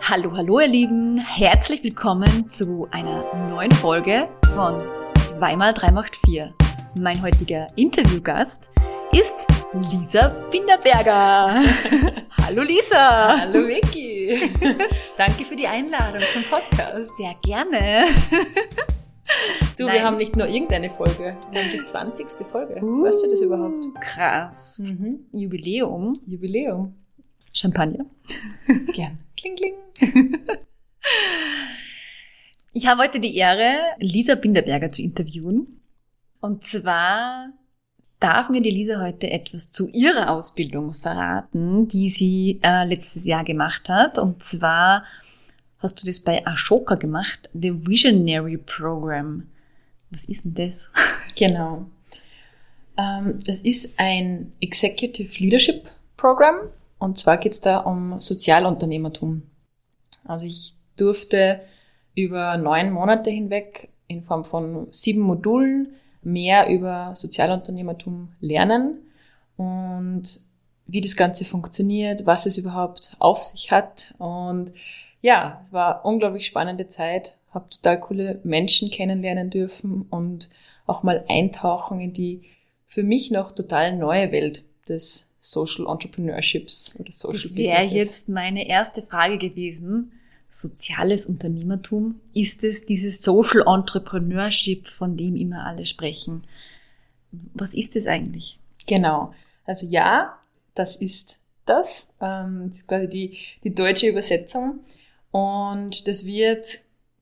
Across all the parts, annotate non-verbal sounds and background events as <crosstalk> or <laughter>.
Hallo, hallo ihr Lieben, herzlich willkommen zu einer neuen Folge von 2x3 macht 4. Mein heutiger Interviewgast ist Lisa Binderberger. <laughs> hallo Lisa. Hallo Vicky. <laughs> Danke für die Einladung zum Podcast. Sehr gerne. Du, Nein. wir haben nicht nur irgendeine Folge, wir haben die 20. Folge. Uh, weißt du das überhaupt? Krass. Mhm. Jubiläum. Jubiläum. Champagner. <laughs> Gern. Kling, kling. Ich habe heute die Ehre, Lisa Binderberger zu interviewen. Und zwar darf mir die Lisa heute etwas zu ihrer Ausbildung verraten, die sie äh, letztes Jahr gemacht hat. Und zwar hast du das bei Ashoka gemacht, The Visionary Program. Was ist denn das? <laughs> Genau. Ähm, das ist ein Executive Leadership Program. Und zwar geht es da um Sozialunternehmertum. Also ich durfte über neun Monate hinweg in Form von sieben Modulen mehr über Sozialunternehmertum lernen und wie das Ganze funktioniert, was es überhaupt auf sich hat. Und ja, es war unglaublich spannende Zeit, habe total coole Menschen kennenlernen dürfen und auch mal eintauchen in die für mich noch total neue Welt des Social Entrepreneurships oder Social Das wäre jetzt meine erste Frage gewesen. Soziales Unternehmertum, ist es dieses Social Entrepreneurship, von dem immer alle sprechen? Was ist es eigentlich? Genau. Also ja, das ist das. Ähm, das ist quasi die, die deutsche Übersetzung. Und das wird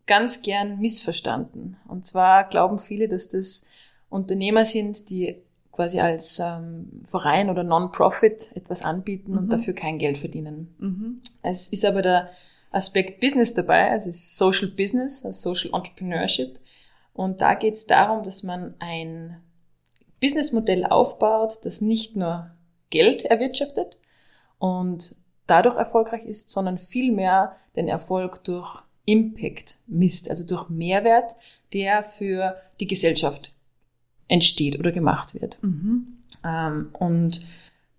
ganz gern missverstanden. Und zwar glauben viele, dass das Unternehmer sind, die quasi als ähm, Verein oder Non-Profit etwas anbieten mhm. und dafür kein Geld verdienen. Mhm. Es ist aber der Aspekt Business dabei, also es ist Social Business, also Social Entrepreneurship. Und da geht es darum, dass man ein Businessmodell aufbaut, das nicht nur Geld erwirtschaftet und dadurch erfolgreich ist, sondern vielmehr den Erfolg durch Impact misst, also durch Mehrwert, der für die Gesellschaft entsteht oder gemacht wird. Mhm. Ähm, und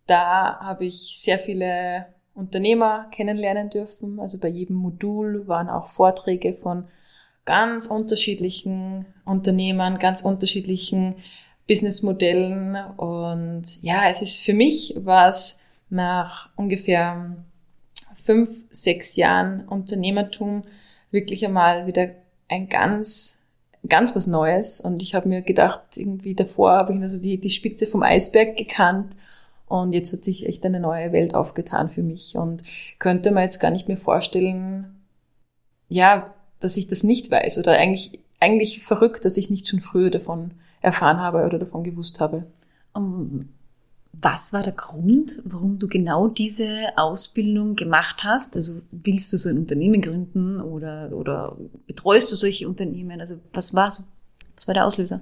da habe ich sehr viele Unternehmer kennenlernen dürfen. Also bei jedem Modul waren auch Vorträge von ganz unterschiedlichen Unternehmern, ganz unterschiedlichen Businessmodellen. Und ja, es ist für mich was nach ungefähr fünf, sechs Jahren Unternehmertum wirklich einmal wieder ein ganz ganz was Neues. Und ich habe mir gedacht, irgendwie davor habe ich nur so die, die Spitze vom Eisberg gekannt. Und jetzt hat sich echt eine neue Welt aufgetan für mich. Und könnte man jetzt gar nicht mehr vorstellen, ja, dass ich das nicht weiß. Oder eigentlich, eigentlich verrückt, dass ich nicht schon früher davon erfahren habe oder davon gewusst habe. Was war der Grund, warum du genau diese Ausbildung gemacht hast? Also willst du so ein Unternehmen gründen oder, oder betreust du solche Unternehmen? Also was war so, was war der Auslöser?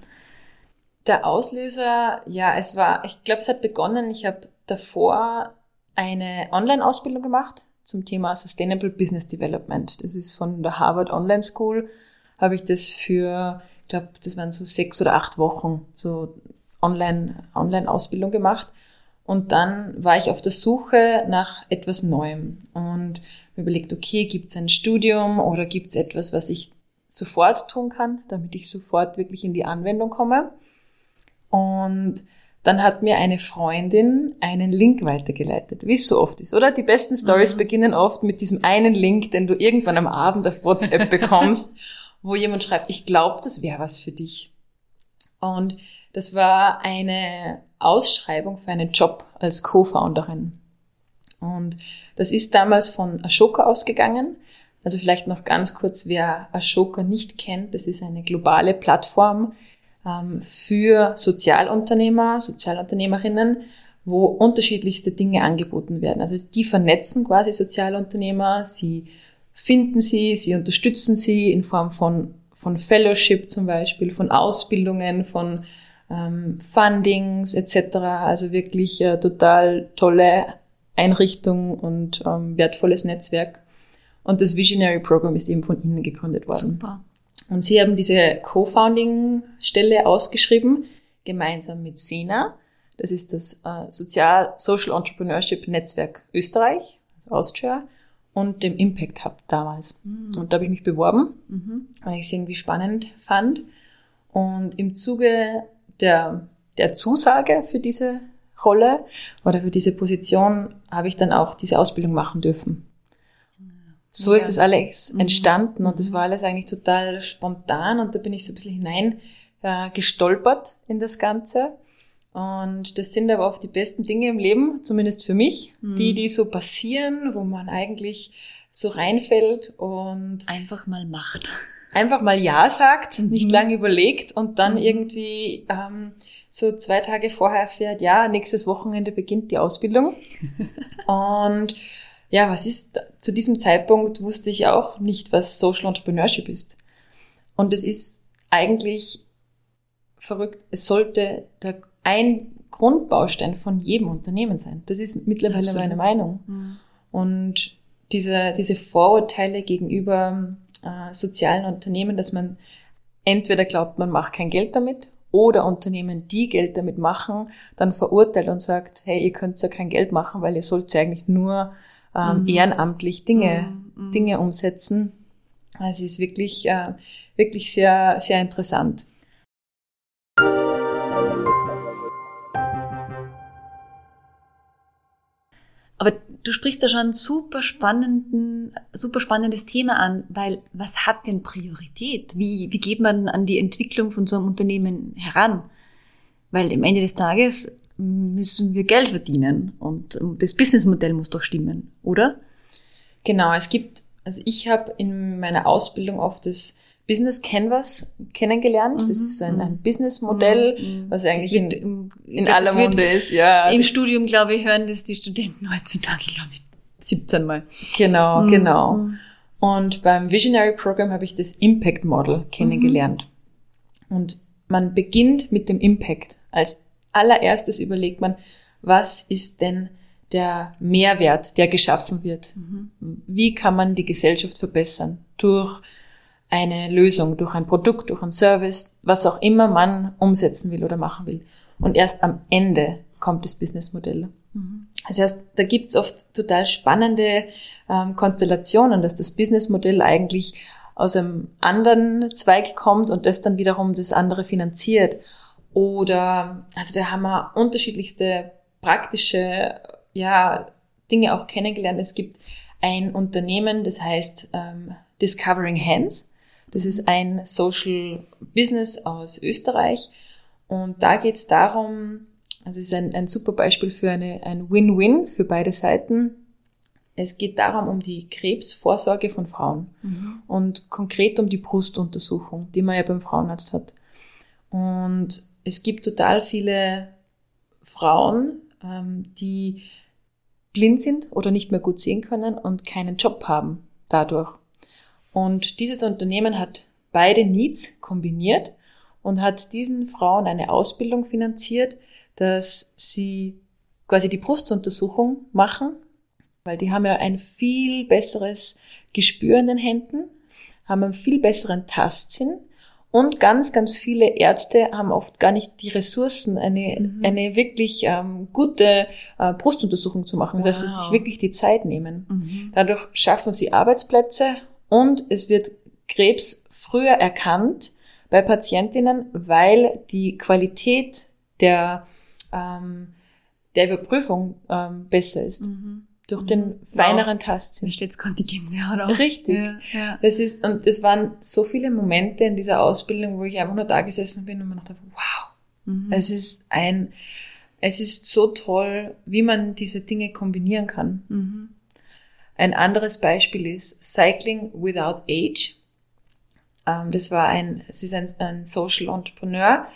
Der Auslöser, ja, es war, ich glaube, es hat begonnen, ich habe davor eine Online-Ausbildung gemacht zum Thema Sustainable Business Development. Das ist von der Harvard Online School, habe ich das für, ich glaube, das waren so sechs oder acht Wochen, so Online, Online-Ausbildung gemacht. Und dann war ich auf der Suche nach etwas Neuem und mir überlegt, okay, gibt es ein Studium oder gibt es etwas, was ich sofort tun kann, damit ich sofort wirklich in die Anwendung komme. Und dann hat mir eine Freundin einen Link weitergeleitet, wie es so oft ist, oder? Die besten Stories mhm. beginnen oft mit diesem einen Link, den du irgendwann am Abend auf WhatsApp bekommst, <laughs> wo jemand schreibt, ich glaube, das wäre was für dich. Und das war eine Ausschreibung für einen Job als Co-Founderin. Und das ist damals von Ashoka ausgegangen. Also vielleicht noch ganz kurz, wer Ashoka nicht kennt, das ist eine globale Plattform ähm, für Sozialunternehmer, Sozialunternehmerinnen, wo unterschiedlichste Dinge angeboten werden. Also die vernetzen quasi Sozialunternehmer, sie finden sie, sie unterstützen sie in Form von, von Fellowship zum Beispiel, von Ausbildungen, von ähm, Fundings etc. Also wirklich äh, total tolle Einrichtung und ähm, wertvolles Netzwerk. Und das Visionary Program ist eben von Ihnen gegründet worden. Super. Und Sie haben diese Co-Founding-Stelle ausgeschrieben, gemeinsam mit SENA. Das ist das äh, Sozial Social Entrepreneurship Netzwerk Österreich, also Austria. und dem Impact Hub damals. Mhm. Und da habe ich mich beworben, Mhm. weil ich es irgendwie spannend fand. Und im Zuge der, der Zusage für diese Rolle oder für diese Position habe ich dann auch diese Ausbildung machen dürfen. So Ja. ist das alles Mhm. entstanden und das Mhm. war alles eigentlich total spontan und da bin ich so ein bisschen hinein äh, gestolpert in das Ganze. Und das sind aber oft die besten Dinge im Leben, zumindest für mich, Mhm. die, die so passieren, wo man eigentlich so reinfällt und Einfach mal macht. Einfach mal Ja sagt, Mhm. nicht lange überlegt und dann Mhm. irgendwie ähm, so zwei Tage vorher erfährt, ja, nächstes Wochenende beginnt die Ausbildung. <laughs> und ja, was ist, zu diesem Zeitpunkt wusste ich auch nicht, was Social Entrepreneurship ist. Und es ist eigentlich verrückt, es sollte der, ein Grundbaustein von jedem Unternehmen sein. Das ist mittlerweile Absolut. meine Meinung. Mhm. Und diese, diese Vorurteile gegenüber äh, sozialen Unternehmen, dass man entweder glaubt, man macht kein Geld damit oder Unternehmen, die Geld damit machen, dann verurteilt und sagt, hey, ihr könnt ja kein Geld machen, weil ihr sollt ja eigentlich nur ähm, Mhm. ehrenamtlich Dinge, Mhm. Dinge umsetzen. Also es ist wirklich, äh, wirklich sehr, sehr interessant. Du sprichst da schon ein super spannenden, super spannendes Thema an, weil was hat denn Priorität? Wie, wie geht man an die Entwicklung von so einem Unternehmen heran? Weil am Ende des Tages müssen wir Geld verdienen und das Businessmodell muss doch stimmen, oder? Genau, es gibt, also ich habe in meiner Ausbildung oft das Business Canvas kennengelernt. Das Mhm, ist so ein, mhm. ein Businessmodell, Mhm. was Das eigentlich in, im- in aller das Munde ist. Ja, Im das- Studium, glaube ich, hören das die Studenten heutzutage, glaube ich, 17 Mal. genau, Mhm. genau. Mhm. Und beim Visionary Program habe ich das Impact Model kennengelernt. Und man beginnt mit dem Impact. Als allererstes überlegt man, was ist denn der Mehrwert, der geschaffen wird? Mhm. Wie kann man die Gesellschaft verbessern? Durch eine Lösung, durch ein Produkt, durch ein Service, was auch immer man umsetzen will oder machen will. Und erst am Ende kommt das Businessmodell. Mhm. Das heißt, da gibt's oft total spannende ähm, Konstellationen, dass das Businessmodell eigentlich aus einem anderen Zweig kommt und das dann wiederum das andere finanziert. Oder, also da haben wir unterschiedlichste praktische ja, Dinge auch kennengelernt. Es gibt ein Unternehmen, das heißt ähm, Discovering Hands. Das ist ein Social Business aus Österreich. Und da geht es darum, also es ist ein, ein super Beispiel für eine, ein Win-Win für beide Seiten. Es geht darum, um die Krebsvorsorge von Frauen Mhm. und konkret um die Brustuntersuchung, die man ja beim Frauenarzt hat. Und es gibt total viele Frauen, ähm, die blind sind oder nicht mehr gut sehen können und keinen Job haben dadurch. Und dieses Unternehmen hat beide Needs kombiniert und hat diesen Frauen eine Ausbildung finanziert, dass sie quasi die Brustuntersuchung machen, weil die haben ja ein viel besseres Gespür in den Händen, haben einen viel besseren Tastsinn und ganz, ganz viele Ärzte haben oft gar nicht die Ressourcen, eine, Mhm. eine wirklich ähm, gute äh, Brustuntersuchung zu machen. Das heißt, dass sie Wow. sich wirklich die Zeit nehmen. Mhm. Dadurch schaffen sie Arbeitsplätze und es wird Krebs früher erkannt bei Patientinnen, weil die Qualität der, ähm, der Überprüfung ähm, besser ist. Mhm. Durch Mhm. den Wow. feineren Mir Tastsinn. steht Gänsehaut auf. Richtig. Ja, ja. Das ist, und es waren so viele Momente in dieser Ausbildung, wo ich einfach nur da gesessen bin und mir dachte, wow, Mhm. es ist ein, es ist so toll, wie man diese Dinge kombinieren kann. Ein anderes Beispiel ist Cycling Without Age. Ähm, das war ein, es ist ein, ein Social Entrepreneur,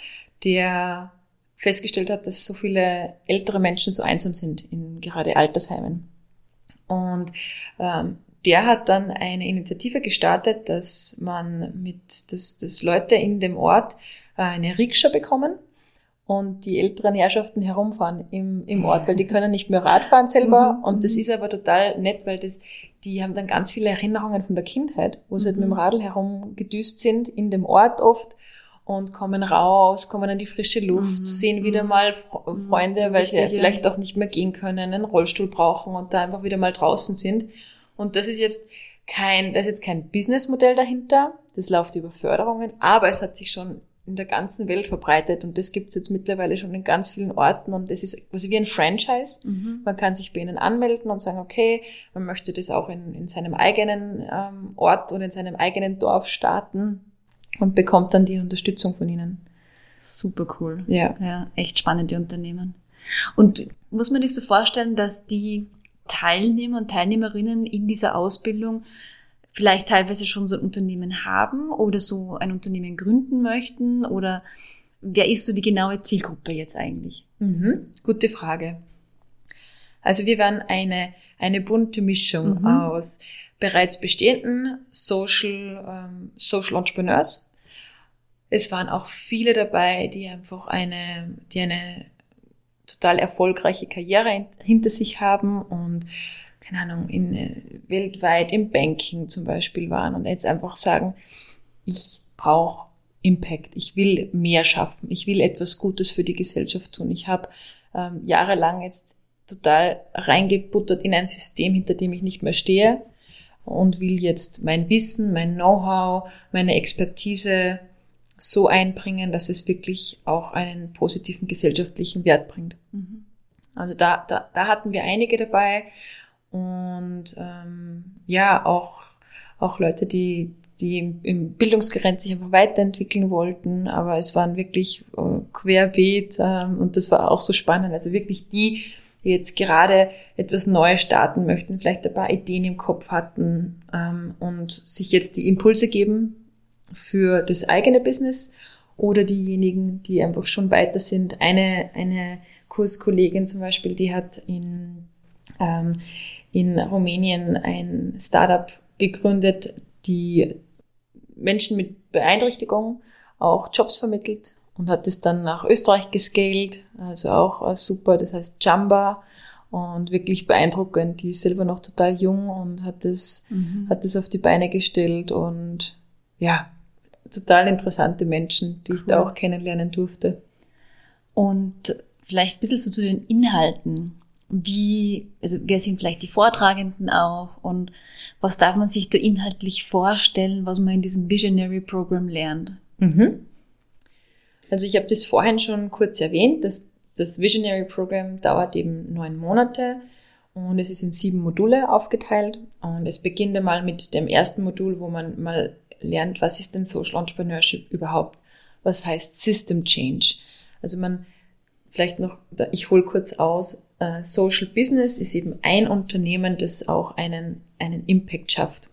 der festgestellt hat, dass so viele ältere Menschen so einsam sind in gerade Altersheimen. Und ähm, der hat dann eine Initiative gestartet, dass man mit, dass, dass Leute in dem Ort äh, eine Rikscha bekommen und die älteren Herrschaften herumfahren im, im Ort, weil die können nicht mehr Radfahren selber. Mhm, Und das mhm. ist aber total nett, weil das, die haben dann ganz viele Erinnerungen von der Kindheit, wo sie halt Mhm. mit dem Radl herumgedüst sind, in dem Ort oft und kommen raus, kommen an die frische Luft, Mhm, sehen wieder mhm. mal Fre Mhm, Freunde, weil sie ja. vielleicht auch nicht mehr gehen können, einen Rollstuhl brauchen und da einfach wieder mal draußen sind. Und das ist jetzt kein, da ist jetzt kein Businessmodell dahinter, das läuft über Förderungen, aber es hat sich schon in der ganzen Welt verbreitet und das gibt es jetzt mittlerweile schon in ganz vielen Orten und das ist quasi wie ein Franchise. Mhm. Man kann sich bei ihnen anmelden und sagen, okay, man möchte das auch in, in seinem eigenen ähm, Ort oder in seinem eigenen Dorf starten und bekommt dann die Unterstützung von ihnen. Super cool. Ja. Ja, echt spannende Unternehmen. Und muss man sich so vorstellen, dass die Teilnehmer und Teilnehmerinnen in dieser Ausbildung vielleicht teilweise schon so ein Unternehmen haben oder so ein Unternehmen gründen möchten? Oder wer ist so die genaue Zielgruppe jetzt eigentlich? Mhm, gute Frage. Also wir waren eine, eine bunte Mischung mhm. aus bereits bestehenden Social, ähm, Social Entrepreneurs. Es waren auch viele dabei, die einfach eine, die eine total erfolgreiche Karriere hinter sich haben und keine Ahnung, in, äh, weltweit im Banking zum Beispiel waren und jetzt einfach sagen, ich brauche Impact, ich will mehr schaffen, ich will etwas Gutes für die Gesellschaft tun. Ich habe ähm, jahrelang jetzt total reingebuttert in ein System, hinter dem ich nicht mehr stehe und will jetzt mein Wissen, mein Know-how, meine Expertise so einbringen, dass es wirklich auch einen positiven gesellschaftlichen Wert bringt. Mhm. Also da, da, da hatten wir einige dabei und ähm, ja, auch, auch Leute, die, die im Bildungsgerät sich einfach weiterentwickeln wollten, aber es waren wirklich äh, querbeet ähm, und das war auch so spannend. Also wirklich die, die jetzt gerade etwas Neues starten möchten, vielleicht ein paar Ideen im Kopf hatten ähm, und sich jetzt die Impulse geben, für das eigene Business oder diejenigen, die einfach schon weiter sind. Eine, eine Kurskollegin zum Beispiel, die hat in, ähm, in Rumänien ein Startup gegründet, die Menschen mit Beeinträchtigung auch Jobs vermittelt und hat es dann nach Österreich gescaled, also auch super, das heißt Jamba und wirklich beeindruckend. Die ist selber noch total jung und hat das, mhm. hat das auf die Beine gestellt und ja, total interessante Menschen, die ich da auch kennenlernen durfte. Und vielleicht ein bisschen so zu den Inhalten. Wie, also wer sind vielleicht die Vortragenden auch und was darf man sich da inhaltlich vorstellen, was man in diesem Visionary Program lernt? Mhm. Also ich habe das vorhin schon kurz erwähnt. Das, das Visionary Program dauert eben neun Monate und es ist in sieben Module aufgeteilt. Und es beginnt einmal mit dem ersten Modul, wo man mal lernt, was ist denn Social Entrepreneurship überhaupt? Was heißt System Change? Also man, vielleicht noch, ich hole kurz aus, uh, Social Business ist eben ein Unternehmen, das auch einen, einen Impact schafft.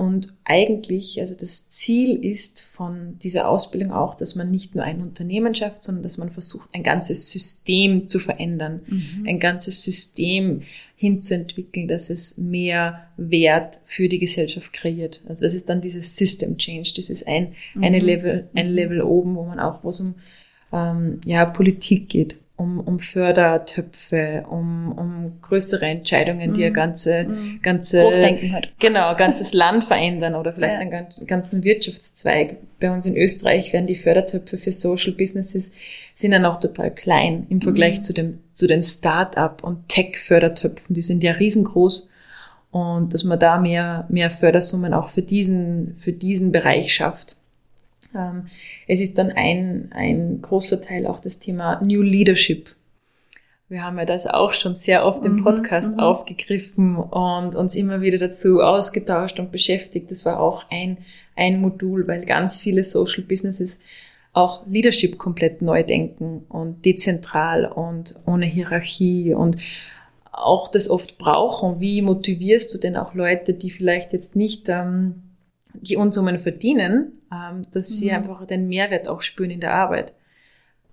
Und eigentlich, also das Ziel ist von dieser Ausbildung auch, dass man nicht nur ein Unternehmen schafft, sondern dass man versucht, ein ganzes System zu verändern, mhm. ein ganzes System hinzuentwickeln, dass es mehr Wert für die Gesellschaft kreiert. Also das ist dann dieses System Change. Das ist ein, mhm. eine Level, ein mhm. Level oben, wo man auch, wo es um ähm, ja, Politik geht um, um Fördertöpfe, um, um größere Entscheidungen, die ja mhm. ganze, mhm. ganze, Großdenken halt. genau, ganzes Land verändern oder vielleicht ja. einen ganz, ganzen Wirtschaftszweig. Bei uns in Österreich werden die Fördertöpfe für Social Businesses sind ja noch total klein im Vergleich mhm. zu dem, zu den Start-up und Tech-Fördertöpfen. Die sind ja riesengroß. Und dass man da mehr, mehr Fördersummen auch für diesen, für diesen Bereich schafft. Ähm, es ist dann ein, ein großer Teil auch das Thema New Leadership. Wir haben ja das auch schon sehr oft im mhm, Podcast mhm, aufgegriffen und uns immer wieder dazu ausgetauscht und beschäftigt. Das war auch ein, ein Modul, weil ganz viele Social Businesses auch Leadership komplett neu denken und dezentral und ohne Hierarchie und auch das oft brauchen. Wie motivierst du denn auch Leute, die vielleicht jetzt nicht ähm, die Unsummen verdienen, ähm, dass mhm. sie einfach den Mehrwert auch spüren in der Arbeit.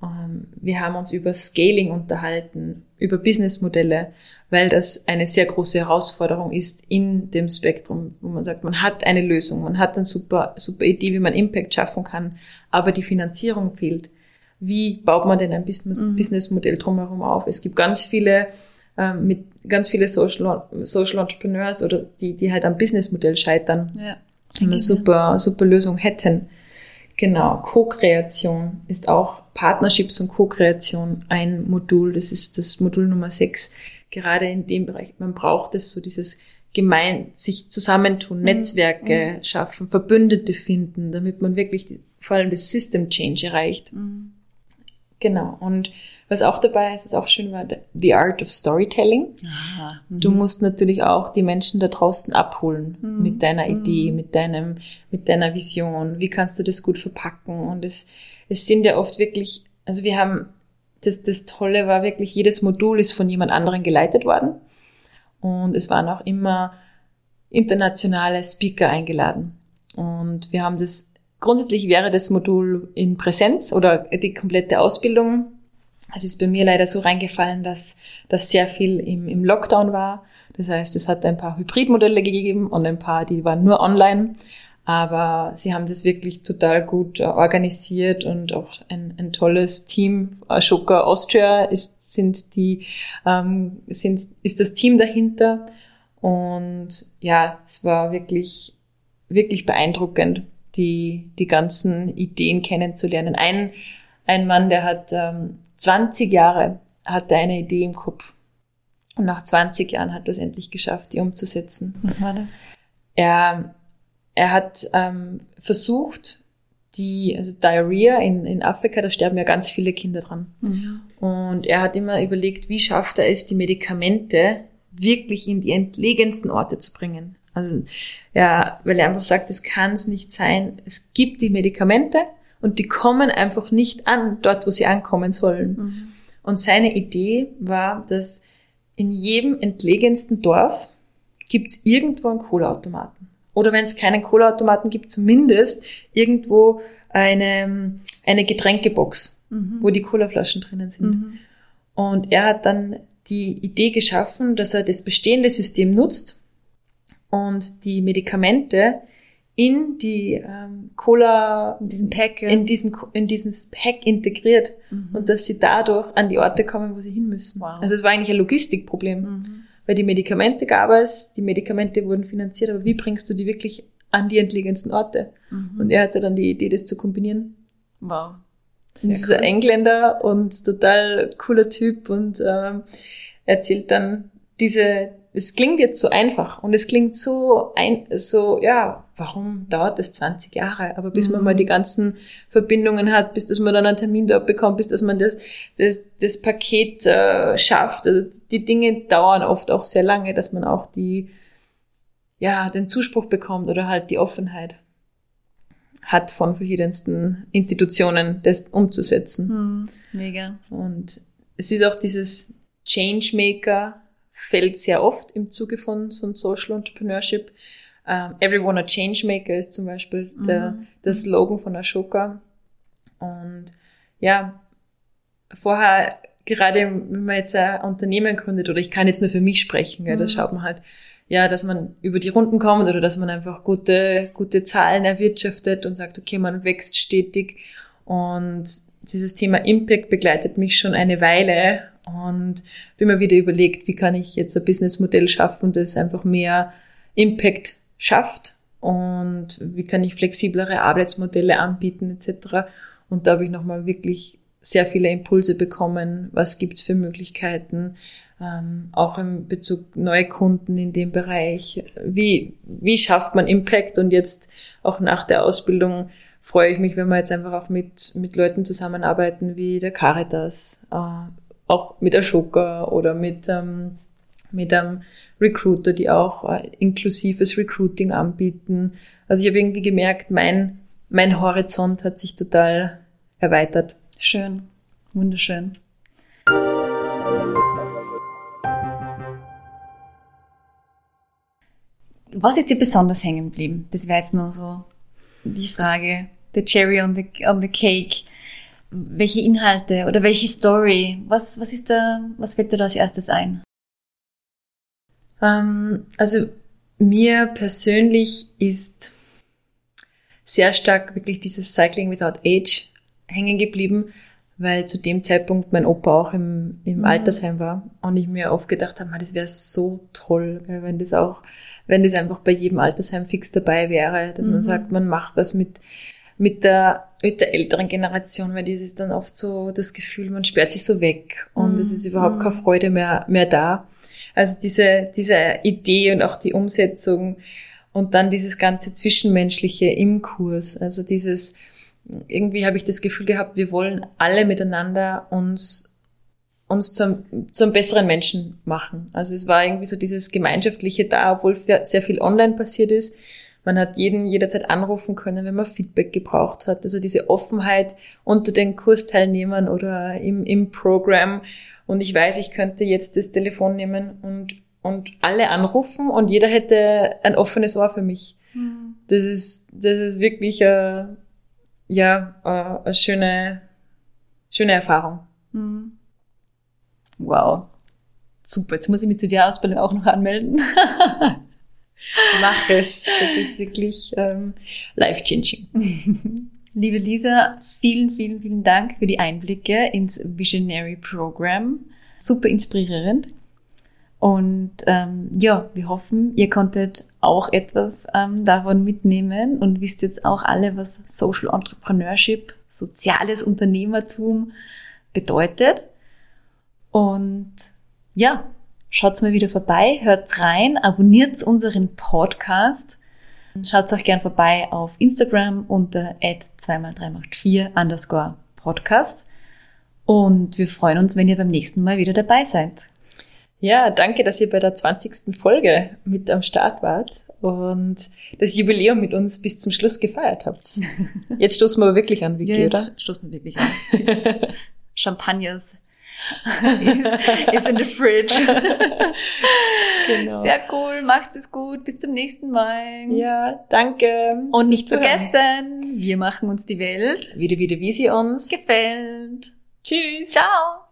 Ähm, wir haben uns über Scaling unterhalten, über Businessmodelle, weil das eine sehr große Herausforderung ist in dem Spektrum, wo man sagt, man hat eine Lösung, man hat eine super, super Idee, wie man Impact schaffen kann, aber die Finanzierung fehlt. Wie baut man denn ein Business, mhm. Businessmodell drumherum auf? Es gibt ganz viele ähm, mit ganz viele Social, Social Entrepreneurs oder die, die halt am Businessmodell scheitern. Ja eine super, super Lösung hätten. Genau, Co-Kreation ist auch Partnerships und Co-Kreation ein Modul. Das ist das Modul Nummer 6. Gerade in dem Bereich, man braucht es so dieses gemein sich zusammentun, Mhm. Netzwerke schaffen, Verbündete finden, damit man wirklich die, vor allem das System Change erreicht. Mhm. Genau. Und was auch dabei ist, was auch schön war, the art of storytelling. Ah, Du musst natürlich auch die Menschen da draußen abholen Mhm. mit deiner Idee, Mhm. mit deinem, mit deiner Vision. Wie kannst du das gut verpacken? Und es, es sind ja oft wirklich, also wir haben, das, das Tolle war wirklich, jedes Modul ist von jemand anderen geleitet worden. Und es waren auch immer internationale Speaker eingeladen. Und wir haben das, grundsätzlich wäre das Modul in Präsenz oder die komplette Ausbildung. Es ist bei mir leider so reingefallen, dass das sehr viel im, im Lockdown war. Das heißt, es hat ein paar Hybridmodelle gegeben und ein paar, die waren nur online. Aber sie haben das wirklich total gut äh, organisiert und auch ein, ein tolles Team. Ashoka Austria ist, sind die, ähm, sind, ist das Team dahinter. Und ja, es war wirklich, wirklich beeindruckend, die, die ganzen Ideen kennenzulernen. Ein, ein Mann, der hat ähm, 20 Jahre, hatte eine Idee im Kopf. Und nach 20 Jahren hat er es endlich geschafft, die umzusetzen. Was war das? Er, er hat ähm, versucht, die, also Diarrhea in, in Afrika, da sterben ja ganz viele Kinder dran. Mhm. Und er hat immer überlegt, wie schafft er es, die Medikamente wirklich in die entlegensten Orte zu bringen. Also ja, weil er einfach sagt, es kann es nicht sein. Es gibt die Medikamente und die kommen einfach nicht an, dort, wo sie ankommen sollen. Mhm. Und seine Idee war, dass in jedem entlegensten Dorf gibt's irgendwo einen Cola-Automaten. Oder wenn es keinen Cola-Automaten gibt, zumindest irgendwo eine, eine Getränkebox, Mhm. wo die Colaflaschen drinnen sind. Mhm. Und er hat dann die Idee geschaffen, dass er das bestehende System nutzt und die Medikamente in die ähm, Cola, In diesem Pack. ja. in diesem, in dieses Pack integriert Mhm. und dass sie dadurch an die Orte kommen, wo sie hin müssen. Wow. Also es war eigentlich ein Logistikproblem, Mhm. weil die Medikamente gab es, die Medikamente wurden finanziert, aber wie bringst du die wirklich an die entlegensten Orte? Mhm. Und er hatte dann die Idee, das zu kombinieren. Wow. Und das ist ein Engländer und total cooler Typ und ähm, erzählt dann diese, es klingt jetzt so einfach und es klingt so ein, so, ja, warum dauert das 20 Jahre? Aber bis man Mhm. mal die ganzen Verbindungen hat, bis dass man dann einen Termin dort bekommt, bis dass man das, das, das Paket äh, schafft. Also die Dinge dauern oft auch sehr lange, dass man auch die, ja, den Zuspruch bekommt oder halt die Offenheit hat von verschiedensten Institutionen, das umzusetzen. Mhm. Mega. Und es ist auch dieses Changemaker fällt sehr oft im Zuge von so einem Social Entrepreneurship. Ähm, Everyone a Changemaker ist zum Beispiel der, Mhm. der Slogan von Ashoka. Und ja, vorher, gerade wenn man jetzt ein Unternehmen gründet, oder ich kann jetzt nur für mich sprechen, ja, da Mhm. schaut man halt, ja, dass man über die Runden kommt oder dass man einfach gute, gute Zahlen erwirtschaftet und sagt, okay, man wächst stetig. Und dieses Thema Impact begleitet mich schon eine Weile und bin mir wieder überlegt, wie kann ich jetzt ein Businessmodell schaffen, das einfach mehr Impact schafft? Und wie kann ich flexiblere Arbeitsmodelle anbieten etc. Und da habe ich nochmal wirklich sehr viele Impulse bekommen, was gibt's für Möglichkeiten, ähm, auch im Bezug neue Kunden in dem Bereich, wie, wie schafft man Impact? Und jetzt auch nach der Ausbildung freue ich mich, wenn wir jetzt einfach auch mit, mit Leuten zusammenarbeiten wie der Caritas, äh, auch mit Ashoka oder mit, ähm, mit einem Recruiter, die auch äh, inklusives Recruiting anbieten. Also ich habe irgendwie gemerkt, mein, mein Horizont hat sich total erweitert. Schön. Wunderschön. Was ist dir besonders hängen geblieben? Das wäre jetzt nur so die Frage. The cherry on the, on the cake. Welche Inhalte oder welche Story? Was, was ist da, was fällt dir da als erstes ein? Ähm, also mir persönlich ist sehr stark wirklich dieses Cycling Without Age hängen geblieben, weil zu dem Zeitpunkt mein Opa auch im, im Mhm. Altersheim war und ich mir oft gedacht habe, "Ma, das wäre so toll, wenn das auch, wenn das einfach bei jedem Altersheim fix dabei wäre, dass Mhm. man sagt, man macht was mit mit der mit der älteren Generation, weil das ist dann oft so das Gefühl, man sperrt sich so weg und Mhm. es ist überhaupt Mhm. keine Freude mehr mehr da. Also diese, diese Idee und auch die Umsetzung und dann dieses ganze Zwischenmenschliche im Kurs. Also dieses, irgendwie habe ich das Gefühl gehabt, wir wollen alle miteinander uns uns zum, zum besseren Menschen machen. Also es war irgendwie so dieses Gemeinschaftliche da, obwohl sehr viel online passiert ist. Man hat jeden jederzeit anrufen können, wenn man Feedback gebraucht hat. Also diese Offenheit unter den Kursteilnehmern oder im, im Programm. Und ich weiß, ich könnte jetzt das Telefon nehmen und, und alle anrufen und jeder hätte ein offenes Ohr für mich. Mhm. Das ist, das ist wirklich, äh, ja, äh, eine schöne, schöne Erfahrung. Mhm. Wow. Super, jetzt muss ich mich zu der Ausbildung auch noch anmelden. <laughs> Mach es. Das ist wirklich ähm, life-changing. <laughs> Liebe Lisa, vielen, vielen, vielen Dank für die Einblicke ins Visionary Program. Super inspirierend. Und ähm, ja, wir hoffen, ihr konntet auch etwas ähm, davon mitnehmen und wisst jetzt auch alle, was Social Entrepreneurship, soziales Unternehmertum bedeutet. Und ja, schaut's mal wieder vorbei, hört's rein, abonniert unseren Podcast. Schaut euch gern vorbei auf Instagram unter 2x3 macht 4 underscore Podcast. Und wir freuen uns, wenn ihr beim nächsten Mal wieder dabei seid. Ja, danke, dass ihr bei der 20. Folge mit am Start wart und das Jubiläum mit uns bis zum Schluss gefeiert habt. <laughs> Jetzt stoßen wir wirklich an, Vicky, ja, jetzt oder? stoßen wir wirklich an. <laughs> Champagners <laughs> is, is in the fridge. <laughs> genau. Sehr cool, macht es gut, bis zum nächsten Mal. Ja, danke. Und nicht vergessen, wir machen uns die Welt wieder, wieder, wie sie uns gefällt. Tschüss. Ciao.